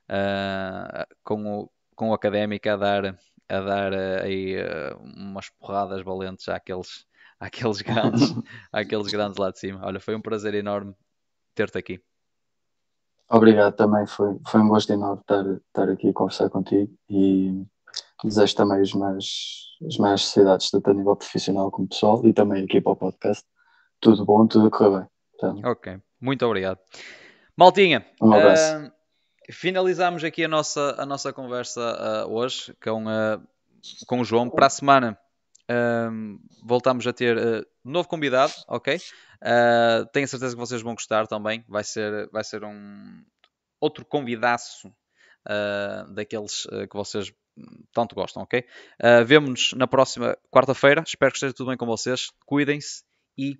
ah, com, o, com o Académica a dar, a dar aí umas porradas valentes àqueles, àqueles, grandes, àqueles grandes lá de cima. Olha, foi um prazer enorme ter-te aqui. Obrigado também, foi, foi um gosto enorme estar, estar aqui a conversar contigo e desejo também as mais, as mais sociedades, tanto a nível profissional como pessoal e também aqui para o podcast. Tudo bom, tudo a correr bem. Então, ok, muito obrigado. Maltinha, um abraço. Uh, finalizamos aqui a nossa, a nossa conversa uh, hoje com, uh, com o João. Para a semana voltamos a ter uh, novo convidado, ok? Uh, tenho certeza que vocês vão gostar também. Vai ser, vai ser um outro convidaço daqueles que vocês tanto gostam, ok? Uh, Vemo-nos na próxima quarta-feira. Espero que esteja tudo bem com vocês. Cuidem-se e.